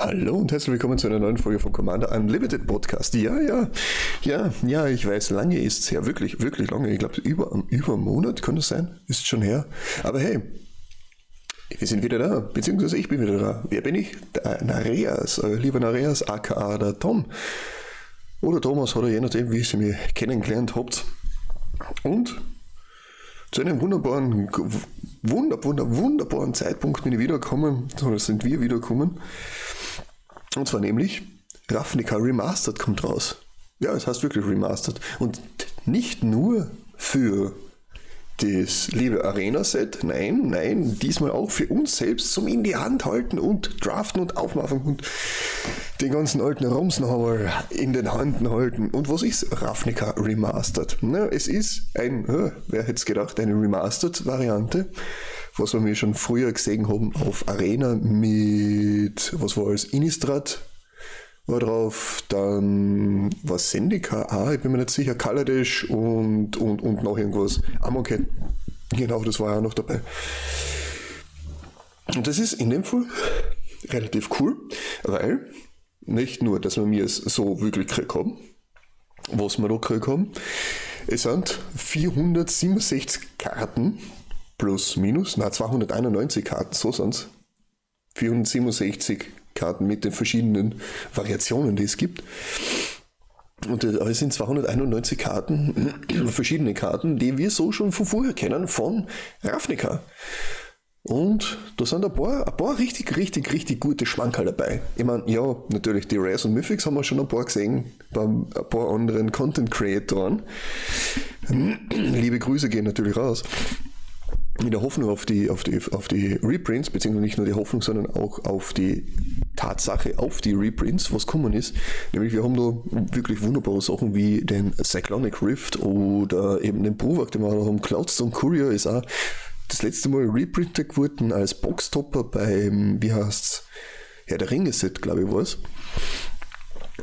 Hallo und herzlich willkommen zu einer neuen Folge von Commander Unlimited Podcast. Ja, ja, ja, ja, ich weiß, lange ist es her, wirklich, wirklich lange. Ich glaube, über, über einen Monat kann das sein, ist schon her. Aber hey, wir sind wieder da, beziehungsweise ich bin wieder da. Wer bin ich? Der Nareas, euer lieber Nareas, aka der Tom. Oder Thomas, oder je nachdem, wie ihr sie mir kennengelernt habt. Und zu einem wunderbaren, wunder, wunder, wunderbaren Zeitpunkt bin ich wiedergekommen, oder sind wir wiedergekommen. Und zwar nämlich Ravnica Remastered kommt raus. Ja, es heißt wirklich Remastered. Und nicht nur für das liebe Arena-Set, nein, nein, diesmal auch für uns selbst zum in die Hand halten und draften und aufmachen und den ganzen alten Rums noch einmal in den Händen halten. Und was ist Ravnica Remastered? Na, es ist ein, wer hätte es gedacht, eine Remastered-Variante, was wir mir schon früher gesehen haben auf Arena mit, was war als Innistrad war drauf, dann war Sendika, ah, ich bin mir nicht sicher, Kaladesh und, und, und noch irgendwas. Amonkhet, genau, das war ja noch dabei. Und das ist in dem Fall relativ cool, weil nicht nur, dass wir mir es so wirklich gekriegt haben, was wir da gekriegt haben, es sind 467 Karten plus minus, na 291 Karten, so sind es. 467 Karten mit den verschiedenen Variationen, die es gibt. Und es sind 291 Karten, verschiedene Karten, die wir so schon von vorher kennen von Ravnica. Und da sind ein paar, ein paar richtig, richtig, richtig gute Schmankerl dabei. Ich meine, ja, natürlich die Rares und Mythics haben wir schon ein paar gesehen, bei ein paar anderen Content Creatoren. Liebe Grüße gehen natürlich raus in der Hoffnung auf die, auf die, auf die Reprints, beziehungsweise nicht nur die Hoffnung, sondern auch auf die Tatsache, auf die Reprints, was kommen ist. Nämlich wir haben da wirklich wunderbare Sachen wie den Cyclonic Rift oder eben den Bruwak, den wir auch haben. Cloudstone Courier ist auch das letzte Mal reprintet geworden als Boxtopper beim, wie heißt's, Herr der Ringe-Set, glaube ich, war es.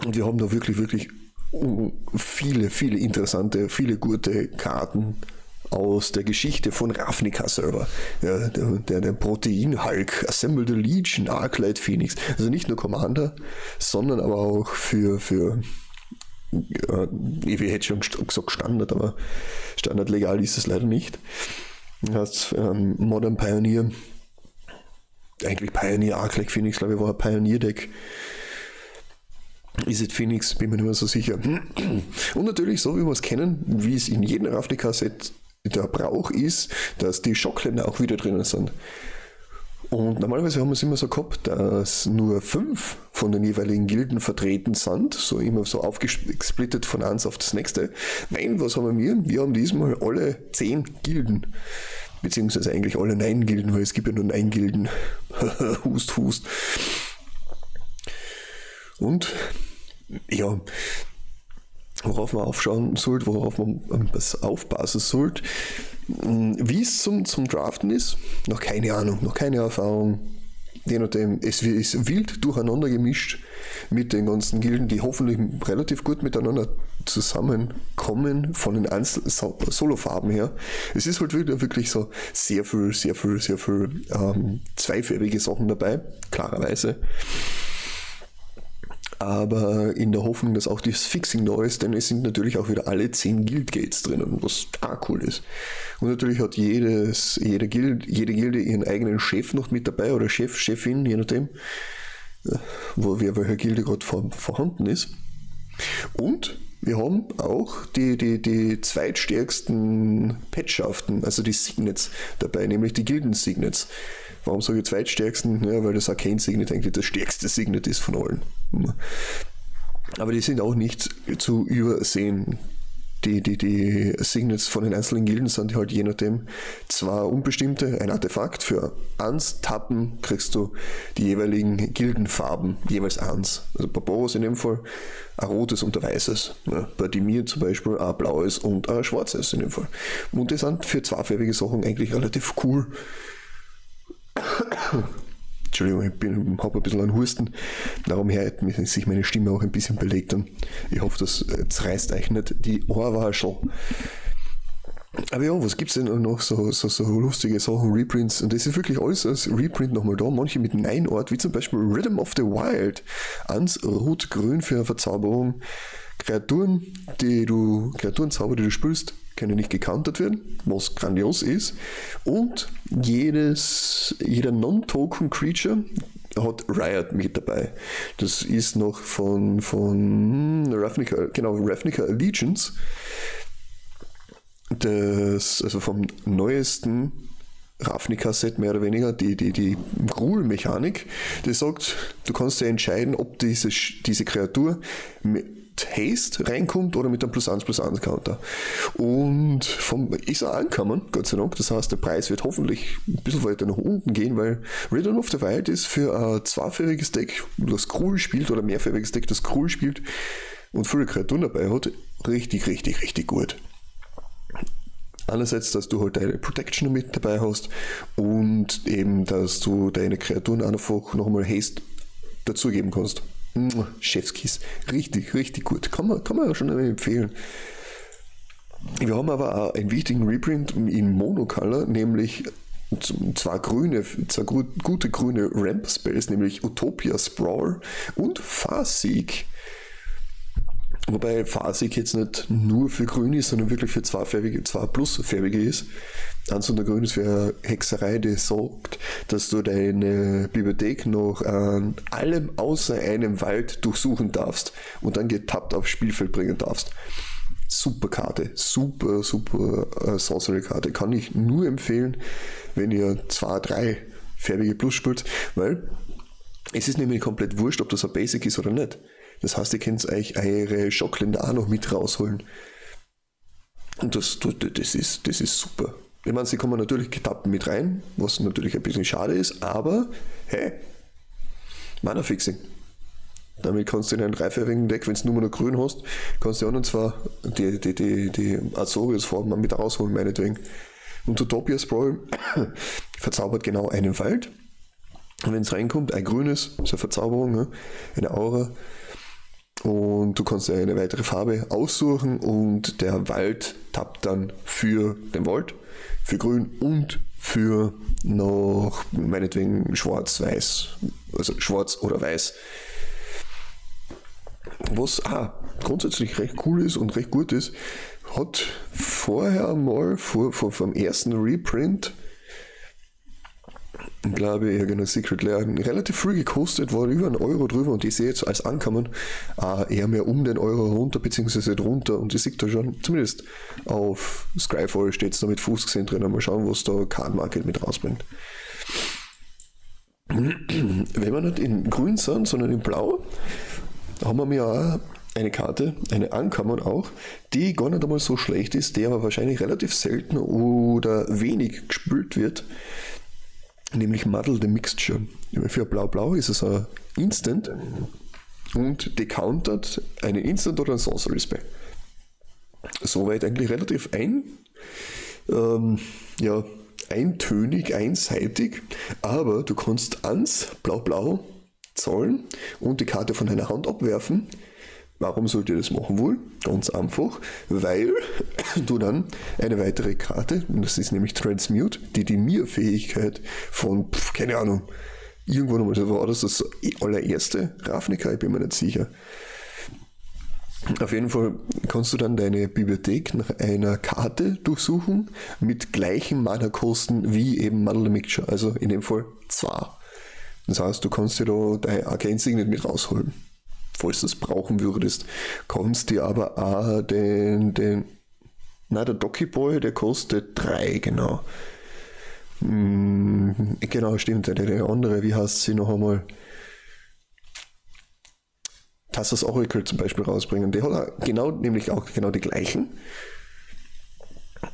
Und wir haben da wirklich, wirklich viele, viele interessante, viele gute Karten aus der Geschichte von Ravnica selber. Ja, der, der, der Protein-Hulk, Assemble the Legion, Arclight Phoenix. Also nicht nur Commander, sondern aber auch für, für äh, ich hätte schon gesagt Standard, aber Standard legal ist es leider nicht. Das ähm, Modern Pioneer, eigentlich Pioneer Arclight Phoenix, glaube ich, war ein Pioneer-Deck. Ist es Phoenix, bin mir nicht mehr so sicher. Und natürlich, so wie wir es kennen, wie es in jedem Ravnica-Set der Brauch ist, dass die Schockländer auch wieder drinnen sind. Und normalerweise haben wir es immer so gehabt, dass nur fünf von den jeweiligen Gilden vertreten sind, so immer so aufgesplittet von eins auf das nächste. Nein, was haben wir? Wir haben diesmal alle zehn Gilden. Beziehungsweise eigentlich alle neun Gilden, weil es gibt ja nur neun Gilden. hust, hust. Und ja, worauf man aufschauen sollte, worauf man aufpassen sollte. Hm, wie es zum, zum Draften ist, noch keine Ahnung, noch keine Erfahrung. Je nachdem, es ist wild durcheinander gemischt mit den ganzen Gilden, die hoffentlich relativ gut miteinander zusammenkommen von den einzelnen Solofarben her. Es ist halt wieder wirklich so sehr viel, sehr viel, sehr viel ähm, zweifarbige Sachen dabei, klarerweise aber in der Hoffnung, dass auch das Fixing da ist, denn es sind natürlich auch wieder alle 10 Guildgates drinnen, was da cool ist. Und natürlich hat jedes, jede, Guild, jede Gilde ihren eigenen Chef noch mit dabei oder Chef, Chefin, je nachdem, äh, wo wer welcher Gilde gerade vor, vorhanden ist. Und wir haben auch die, die, die zweitstärksten Petschaften, also die Signets dabei, nämlich die Gilden-Signets. Warum sage ich zweitstärksten? Ja, weil das Arcane Signet eigentlich das stärkste Signet ist von allen. Aber die sind auch nicht zu übersehen. Die, die, die Signets von den einzelnen Gilden sind halt je nachdem zwar unbestimmte, ein Artefakt für eins Tappen kriegst du die jeweiligen Gildenfarben, jeweils eins. Also bei Boros in dem Fall ein rotes und ein weißes. Ja, bei Dimir zum Beispiel ein blaues und ein schwarzes in dem Fall. Und die sind für zweifarbige Sachen eigentlich relativ cool. Entschuldigung, ich habe ein bisschen einen Husten. Darum hört sich meine Stimme auch ein bisschen belegt an. Ich hoffe, das, das reißt euch nicht die Ohrwaschel. Aber ja, was gibt es denn noch so, so, so lustige Sachen, Reprints? Und das ist wirklich alles als Reprint nochmal da. Manche mit Nein-Ort, wie zum Beispiel Rhythm of the Wild. Ans Rot-Grün für eine Verzauberung. Kreaturen, die du, Kreaturenzauber, die du spielst, können nicht gecountert werden, was grandios ist. Und jedes, jeder Non-Token-Creature hat Riot mit dabei. Das ist noch von, von Ravnica, genau, Ravnica Allegiance das, also vom neuesten Ravnica-Set mehr oder weniger, die, die, die Gruel-Mechanik, die sagt, du kannst ja entscheiden, ob diese, diese Kreatur Haste reinkommt oder mit einem plus 1 plus 1 Counter. Und vom, ist er angekommen, Gott sei Dank. Das heißt, der Preis wird hoffentlich ein bisschen weiter nach unten gehen, weil Return of the Wild ist für ein zweifärbiges Deck, das Gruel spielt, oder mehrfärbiges Deck, das Gruel spielt und viele Kreaturen dabei hat, richtig, richtig, richtig gut. Einerseits, dass du halt deine Protection mit dabei hast und eben, dass du deine Kreaturen einfach nochmal Haste dazugeben kannst. Chefskiss. Richtig, richtig gut. Kann man, kann man ja schon empfehlen. Wir haben aber auch einen wichtigen Reprint in Monocolor, nämlich zwei grüne, zwei gute grüne Ramp-Spells, nämlich Utopia Sprawl und Farseek. Wobei Phasik jetzt nicht nur für grün ist, sondern wirklich für zweifärbige, zwei plusfärbige ist. Eins und der Grün ist für Hexerei, die sagt, dass du deine Bibliothek noch an allem außer einem Wald durchsuchen darfst und dann getappt aufs Spielfeld bringen darfst. Super Karte, super, super äh, Sorcery-Karte. Kann ich nur empfehlen, wenn ihr zwei, drei färbige Plus spielt, weil es ist nämlich komplett wurscht, ob das ein Basic ist oder nicht. Das heißt, ihr könnt euch eure Schockländer auch noch mit rausholen. Und das, das, ist, das ist super. Ich meine, sie kommen natürlich getappt mit rein, was natürlich ein bisschen schade ist, aber hey, Mana-Fixing. Damit kannst du in einem dreifärbigen Deck, wenn du nur noch grün hast, kannst du auch noch zwar die, die, die, die Azorius-Form mit rausholen, meinetwegen. Und Utopia Sprawl verzaubert genau einen Wald. Und wenn es reinkommt, ein grünes, so eine Verzauberung, ne? eine Aura, und du kannst eine weitere Farbe aussuchen und der Wald tappt dann für den Wald, für grün und für noch meinetwegen schwarz-weiß, also schwarz oder weiß. Was ah, grundsätzlich recht cool ist und recht gut ist, hat vorher mal vor, vor vom ersten Reprint glaube ich, genau, Secret Lair. Relativ früh gekostet, war über einen Euro drüber und ich sehe jetzt als Ankommen äh, eher mehr um den Euro runter, beziehungsweise drunter. Und ich sehe da schon, zumindest auf Skyfall steht es da mit Fußgesehen drin, mal schauen, was da Card Market mit rausbringt. Wenn wir nicht in grün sind, sondern in blau, haben wir mir eine Karte, eine Ankommen auch, die gar nicht einmal so schlecht ist, die aber wahrscheinlich relativ selten oder wenig gespült wird nämlich Muddle the Mixture. Für Blau-Blau ist es ein Instant und decountert einen Instant oder einen Sorcery Spell. Soweit eigentlich relativ ein, ähm, ja, eintönig, einseitig, aber du kannst ans Blau-Blau zahlen und die Karte von deiner Hand abwerfen Warum sollt ihr das machen wollen? Ganz einfach, weil du dann eine weitere Karte, und das ist nämlich Transmute, die die Mir-Fähigkeit von, pf, keine Ahnung, irgendwann einmal war das das allererste Ravnica, ich bin mir nicht sicher. Auf jeden Fall kannst du dann deine Bibliothek nach einer Karte durchsuchen mit gleichen Mana-Kosten wie eben Muddle Mixture, also in dem Fall zwei. Das heißt, du kannst dir da dein Arcane Signet mit rausholen falls du es brauchen würdest. Kannst dir aber auch den, den, na, der Docky Boy, der kostet 3, genau. Hm, genau, stimmt, der, der andere, wie heißt sie noch einmal? Tassos Oracle zum Beispiel rausbringen. Der hat genau, nämlich auch genau die gleichen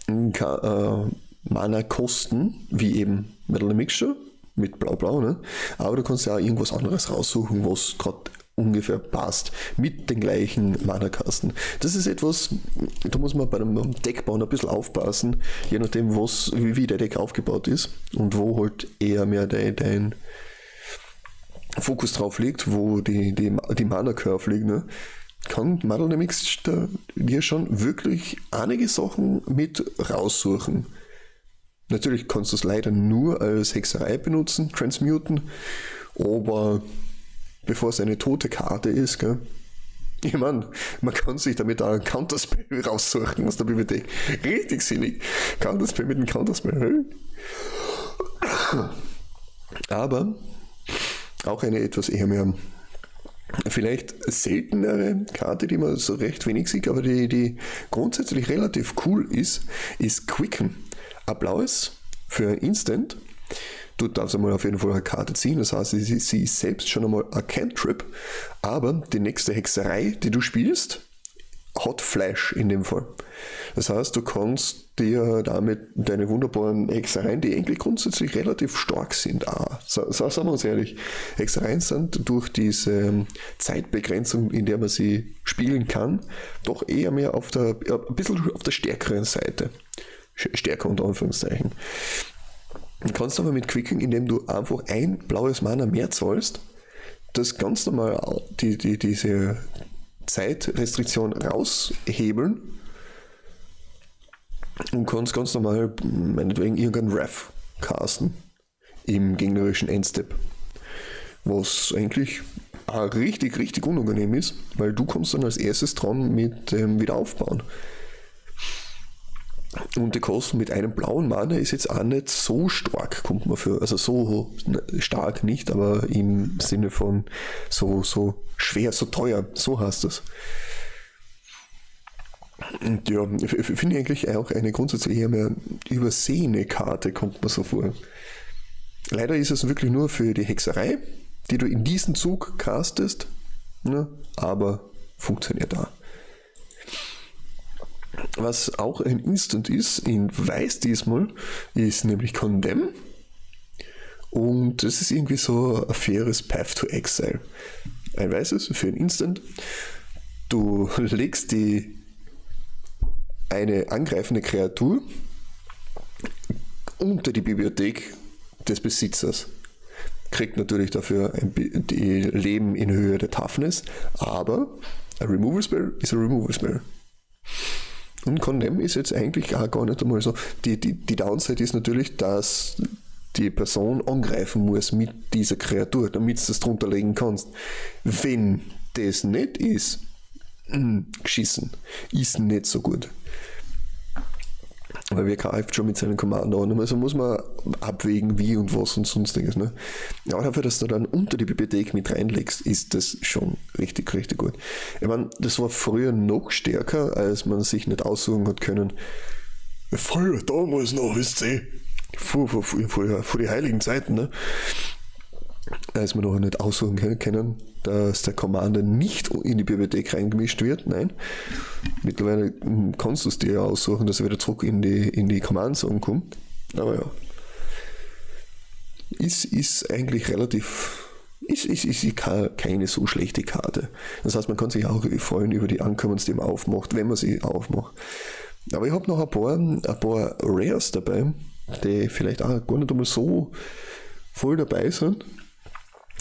äh, Mana-Kosten wie eben Metal Mixture mit Blau-Blau, ne? Aber du kannst ja auch irgendwas anderes raussuchen, was gerade ungefähr passt mit den gleichen Mana-Kasten. Das ist etwas, da muss man bei einem Deckbauen ein bisschen aufpassen, je nachdem, was, wie, der Deck aufgebaut ist und wo halt eher mehr dein, dein Fokus drauf liegt, wo die, die, die Mana-Curve liegt. Ne? kann Model Dynamics dir schon wirklich einige Sachen mit raussuchen. Natürlich kannst du es leider nur als Hexerei benutzen, transmuten, aber bevor es eine tote Karte ist, gell? Ich meine, man kann sich damit auch ein Counterspell raussuchen aus der Bibliothek. Richtig sinnig. Counterspell mit einem Counterspell. Aber auch eine etwas eher mehr vielleicht seltenere Karte, die man so recht wenig sieht, aber die, die grundsätzlich relativ cool ist, ist Quicken. Blaues für Instant. Du darfst einmal auf jeden Fall eine Karte ziehen, das heißt, sie, sie ist selbst schon einmal ein Cantrip, aber die nächste Hexerei, die du spielst, hat Flash in dem Fall. Das heißt, du kannst dir damit deine wunderbaren Hexereien, die eigentlich grundsätzlich relativ stark sind, ah, so, sagen wir uns ehrlich, Hexereien sind durch diese Zeitbegrenzung, in der man sie spielen kann, doch eher mehr auf der, ein bisschen auf der stärkeren Seite. Stärker unter Anführungszeichen. Du kannst aber mit Quicken, indem du einfach ein blaues Mana mehr zahlst, das ganz normal die, die, diese Zeitrestriktion raushebeln und kannst ganz normal, meinetwegen, irgendeinen Ref casten im gegnerischen Endstep. Was eigentlich richtig, richtig unangenehm ist, weil du kommst dann als erstes dran mit dem ähm, Wiederaufbauen. Und die Kosten mit einem blauen Mana ist jetzt auch nicht so stark, kommt man für, also so stark nicht, aber im Sinne von so, so schwer, so teuer, so heißt das. Und ja, finde ich eigentlich auch eine grundsätzlich eher mehr übersehene Karte, kommt man so vor. Leider ist es wirklich nur für die Hexerei, die du in diesem Zug castest, ne? aber funktioniert da. Was auch ein Instant ist, in Weiß diesmal, ist nämlich Condemn. Und das ist irgendwie so ein faires Path to Exile. Ein weißes für ein Instant. Du legst die eine angreifende Kreatur unter die Bibliothek des Besitzers. Kriegt natürlich dafür ein die Leben in Höhe der Toughness, aber ein Removal Spell ist ein Removal Spell. Und Condemn ist jetzt eigentlich auch gar nicht einmal so. Die, die, die Downside ist natürlich, dass die Person angreifen muss mit dieser Kreatur, damit du das drunter legen kannst. Wenn das nicht ist, mh, hm, geschissen, ist nicht so gut. Weil wir greift schon mit seinen Kommando an. Also muss man abwägen, wie und was und sonstiges. Ne? Ja, dafür, dass du dann unter die Bibliothek mit reinlegst, ist das schon richtig, richtig gut. Ich meine, das war früher noch stärker, als man sich nicht aussuchen hat können. Voll damals noch, wisst ihr. Vor, vor, vor, vor die heiligen Zeiten, ne? Als wir noch nicht aussuchen können, dass der Commander nicht in die Bibliothek reingemischt wird. Nein. Mittlerweile kannst du es dir ja aussuchen, dass er wieder zurück in die, in die Command-Zone kommt. Aber ja. Ist, ist eigentlich relativ. Ist, ist, ist keine so schlechte Karte. Das heißt, man kann sich auch freuen über die Ankommens, die man aufmacht, wenn man sie aufmacht. Aber ich habe noch ein paar, ein paar Rares dabei, die vielleicht auch gar nicht einmal so voll dabei sind.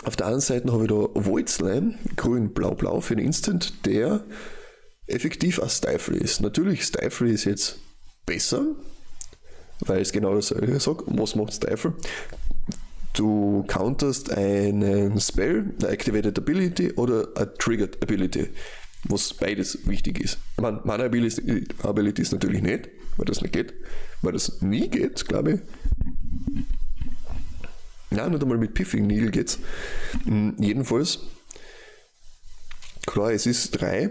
Auf der anderen Seite habe ich da Voidslime, grün, blau, blau für den Instant, der effektiv als Stifle ist. Natürlich, Stifle ist jetzt besser, weil es genau dasselbe sagt. Was macht Stifle? Du counterst einen Spell, eine Activated Ability oder eine Triggered Ability, was beides wichtig ist. Man, Mana Ability, Ability ist natürlich nicht, weil das nicht geht, weil das nie geht, glaube ich. Ja, nicht einmal mit Piffing Needle geht's. Hm, jedenfalls, klar, es ist drei.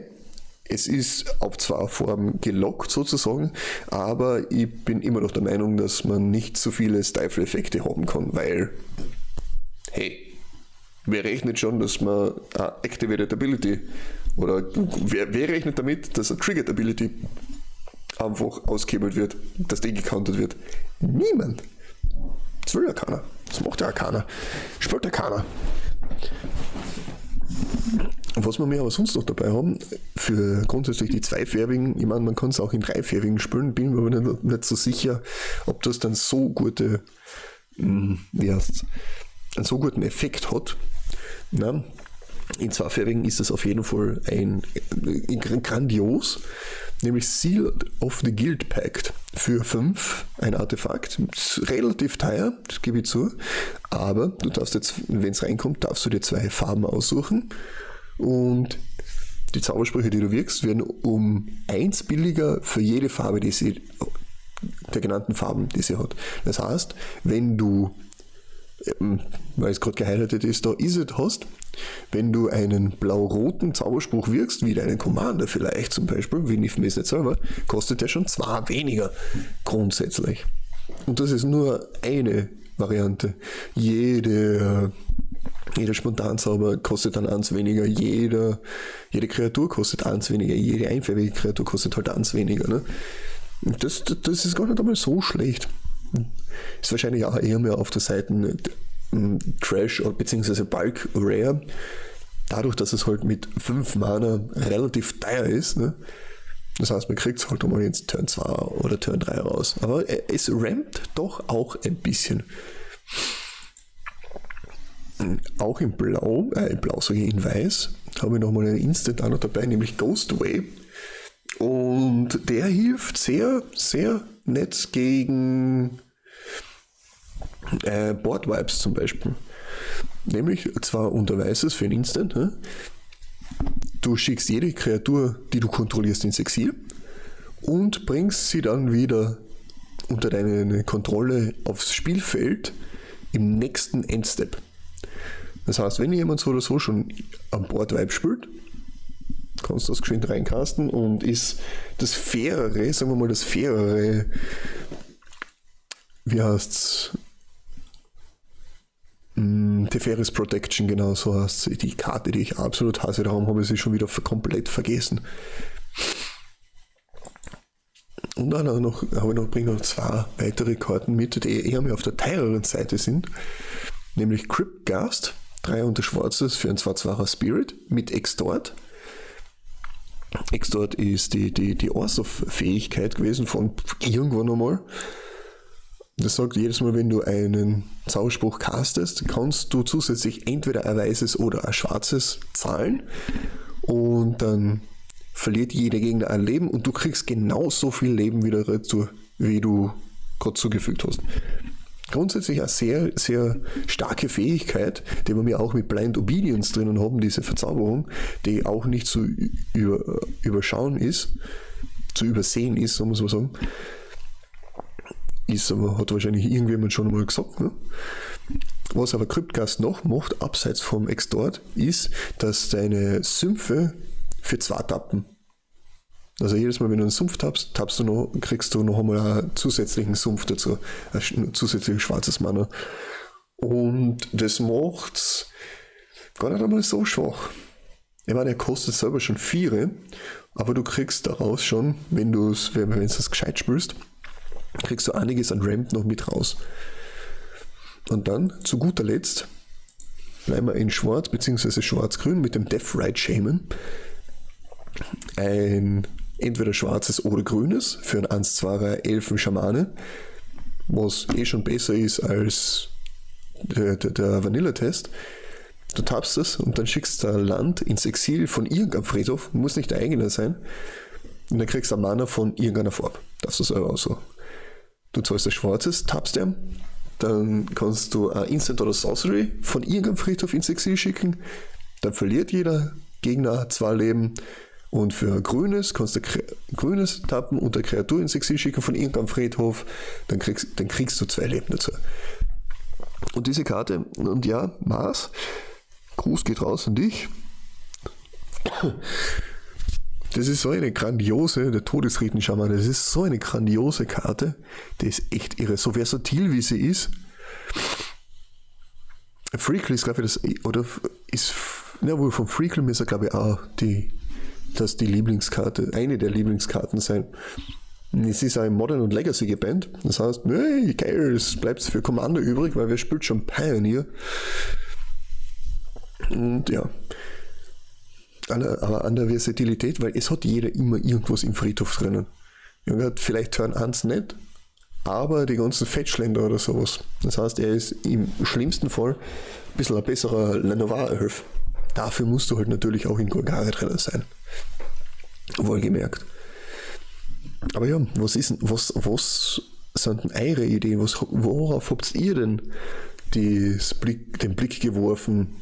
Es ist auf zwei Formen gelockt sozusagen, aber ich bin immer noch der Meinung, dass man nicht so viele Stifle-Effekte haben kann, weil, hey, wer rechnet schon, dass man eine Activated Ability oder wer, wer rechnet damit, dass eine Triggered Ability einfach ausgehebelt wird, dass die gecountet wird? Niemand. Das will ja keiner. Das macht ja keiner. Spielt ja keiner. Was wir mir aber sonst noch dabei haben, für grundsätzlich die zweifärbigen, ich meine, man kann es auch in dreifärbigen spielen, bin mir aber nicht, nicht, so sicher, ob das dann so gute, hm, wie heißt einen so guten Effekt hat. Na, In zweifarbigen ist es auf jeden Fall ein, ein grandios, nämlich Seal of the Guild Pact für 5, ein Artefakt. Relativ teuer, das gebe ich zu, aber du darfst jetzt, wenn es reinkommt, darfst du dir zwei Farben aussuchen und die Zaubersprüche, die du wirkst, werden um eins billiger für jede Farbe, die sie, der genannten Farben, die sie hat. Das heißt, wenn du, ähm, weil es gerade geheiratet ist, da ist es hast, wenn du einen blau-roten Zauberspruch wirkst, wie deinen Commander vielleicht zum Beispiel, wie Nifmes nicht selber, kostet der schon zwei weniger grundsätzlich. Und das ist nur eine Variante. Jede jeder Spontanzauber kostet dann eins weniger, jeder, jede Kreatur kostet eins weniger, jede einfällige Kreatur kostet halt eins weniger. Ne? Das, das ist gar nicht einmal so schlecht. Ist wahrscheinlich auch eher mehr auf der Seite ähm, Trash bzw. Bulk Rare. Dadurch, dass es halt mit 5 Mana relativ teuer ist, ne? Das heißt, man kriegt es halt einmal jetzt Turn 2 oder Turn 3 raus. Aber es rampt doch auch ein bisschen. Auch in Blau, äh, in Blau sage ich in Weiß, habe ich nochmal einen Instant auch noch dabei, nämlich Ghostway. Und der hilft sehr, sehr nett gegen äh, Board Vibes zum Beispiel. Nämlich zwar unter Weißes für ein Instant, ne? du schickst jede Kreatur, die du kontrollierst, ins Exil und bringst sie dann wieder unter deine Kontrolle aufs Spielfeld im nächsten Endstep. Das heißt, wenn jemand so oder so schon am Bord Vibe spielt, kannst das geschwind reincasten und ist das fairere, sagen wir mal, das fairere, wie heißt's? Mm, Teferis Protection, genau so heißt Die Karte, die ich absolut hasse, darum habe ich sie schon wieder komplett vergessen. Und dann habe ich noch, noch, bringe noch zwei weitere Karten mit, die eher mehr auf der teureren Seite sind. Nämlich Cryptgast Drei und Schwarzes für ein 2-2er Spirit mit Extort. Extort ist die, die, die Orsoff-Fähigkeit gewesen von irgendwann einmal. Das sagt jedes Mal, wenn du einen Zauberspruch castest, kannst du zusätzlich entweder ein weißes oder ein schwarzes zahlen und dann verliert jeder Gegner ein Leben und du kriegst genauso viel Leben wieder retour, wie du gerade zugefügt hast grundsätzlich eine sehr, sehr starke Fähigkeit, die wir mir auch mit Blind Obedience drinnen haben, diese Verzauberung, die auch nicht zu über, überschauen ist, zu übersehen ist, so muss man sagen. Ist aber, hat wahrscheinlich irgendjemand schon einmal gesagt. Ne? Was aber Cryptcast noch macht, abseits vom Extort, ist, dass deine Sümpfe für zwei Tappen also jedes Mal, wenn du einen Sumpf tappst, tappst du noch, kriegst du noch einmal einen zusätzlichen Sumpf dazu, ein zusätzliches schwarzes Mana. Und das macht's gar nicht einmal so schwach. Ich meine, er kostet selber schon vier, aber du kriegst daraus schon, wenn du es, wenn du es gescheit spielst, kriegst du einiges an Ramp noch mit raus. Und dann, zu guter Letzt, bleiben wir in Schwarz bzw. Schwarz-Grün mit dem Death Ride Shaman. Ein entweder schwarzes oder grünes für ein 1-2er Elfen-Schamane, was eh schon besser ist als der, der, der Vanilla-Test. Du tappst es und dann schickst du Land ins Exil von irgendeinem Friedhof, muss nicht der eigene sein, und dann kriegst du ein Mana von irgendeiner Farbe. Das ist auch so. Du zahlst ein schwarzes, tappst den, dann kannst du ein Instant oder Sorcery von irgendeinem Friedhof ins Exil schicken, dann verliert jeder Gegner zwei Leben, und für Grünes kannst du Grünes tappen und eine Kreatur ins Exil schicken von irgendeinem Friedhof, dann kriegst, dann kriegst du zwei Leben dazu. Und diese Karte, und ja, Mars, Gruß geht raus an dich. Das ist so eine grandiose, der Todesriten-Schaman, das ist so eine grandiose Karte, die ist echt irre. So versatil wie sie ist. Freakle ist, glaube ich, das, oder ist, ja, wohl von Freakle ist er, glaube ich, auch die das die Lieblingskarte, eine der Lieblingskarten sein. Es ist ein Modern und Legacy gebannt. Das heißt, nee, geil, es bleibt für Commander übrig, weil wir spielt schon Pioneer. Und ja. Aber an der Versatilität, weil es hat jeder immer irgendwas im Friedhof drinnen. Vielleicht Turn 1 nicht, aber die ganzen Fetchländer oder sowas. Das heißt, er ist im schlimmsten Fall ein bisschen ein besserer Lenoir-Elf. Dafür musst du halt natürlich auch in Golgare drin sein. Wohlgemerkt. Aber ja, was ist was, was sind denn eure Ideen? Was, worauf habt ihr denn Blick, den Blick geworfen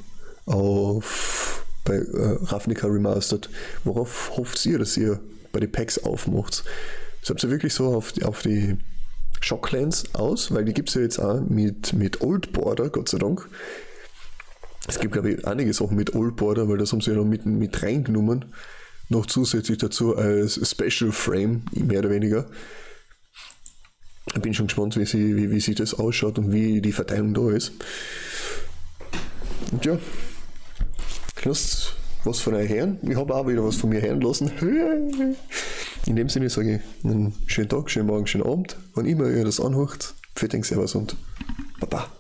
auf bei äh, Ravnica Remastered? Worauf hofft ihr, dass ihr bei den Packs aufmacht? Habt ihr wirklich so auf, auf die Shocklands aus? Weil die gibt es ja jetzt auch mit, mit Old Border, Gott sei Dank. Es gibt, glaube ich, einige Sachen mit Old Border, weil das haben sie ja noch mit, mit reingenommen. Noch zusätzlich dazu als Special Frame, mehr oder weniger. Ich bin schon gespannt, wie, sie, wie, wie sich das ausschaut und wie die Verteilung da ist. Und ja, lasst was von euch hören. Ich habe auch wieder was von mir hören lassen. In dem Sinne sage ich einen schönen Tag, schönen Morgen, schönen Abend. Wann immer ihr das anhört, für den Servus und Baba.